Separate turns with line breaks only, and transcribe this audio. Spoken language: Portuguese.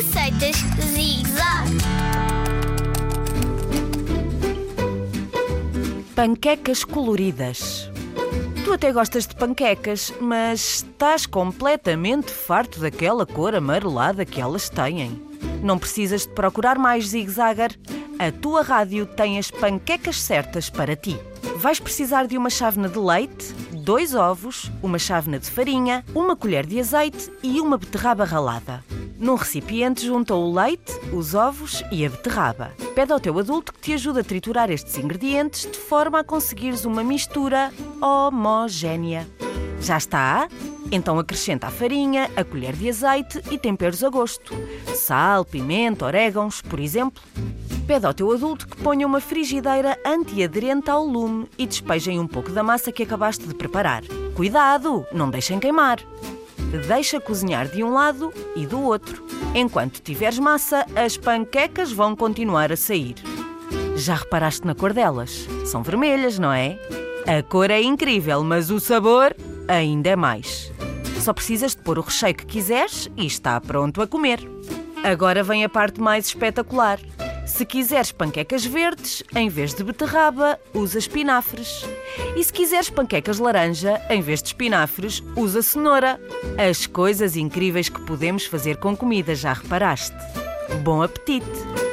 Receitas Zig Zag.
Panquecas coloridas. Tu até gostas de panquecas, mas estás completamente farto daquela cor amarelada que elas têm. Não precisas de procurar mais, zig-zagger. A tua rádio tem as panquecas certas para ti. Vais precisar de uma chávena de leite, dois ovos, uma chávena de farinha, uma colher de azeite e uma beterraba ralada. Num recipiente junta o leite, os ovos e a beterraba. Pede ao teu adulto que te ajude a triturar estes ingredientes de forma a conseguires uma mistura homogénea. Já está? Então acrescenta a farinha, a colher de azeite e temperos a gosto. Sal, pimenta, orégãos, por exemplo. Pede ao teu adulto que ponha uma frigideira antiaderente ao lume e despejem um pouco da massa que acabaste de preparar. Cuidado, não deixem queimar. Deixa cozinhar de um lado e do outro. Enquanto tiveres massa, as panquecas vão continuar a sair. Já reparaste na cor delas? São vermelhas, não é? A cor é incrível, mas o sabor ainda é mais. Só precisas de pôr o recheio que quiseres e está pronto a comer. Agora vem a parte mais espetacular. Se quiseres panquecas verdes, em vez de beterraba, usa espinafres. E se quiseres panquecas laranja, em vez de espinafres, usa cenoura. As coisas incríveis que podemos fazer com comida, já reparaste? Bom apetite!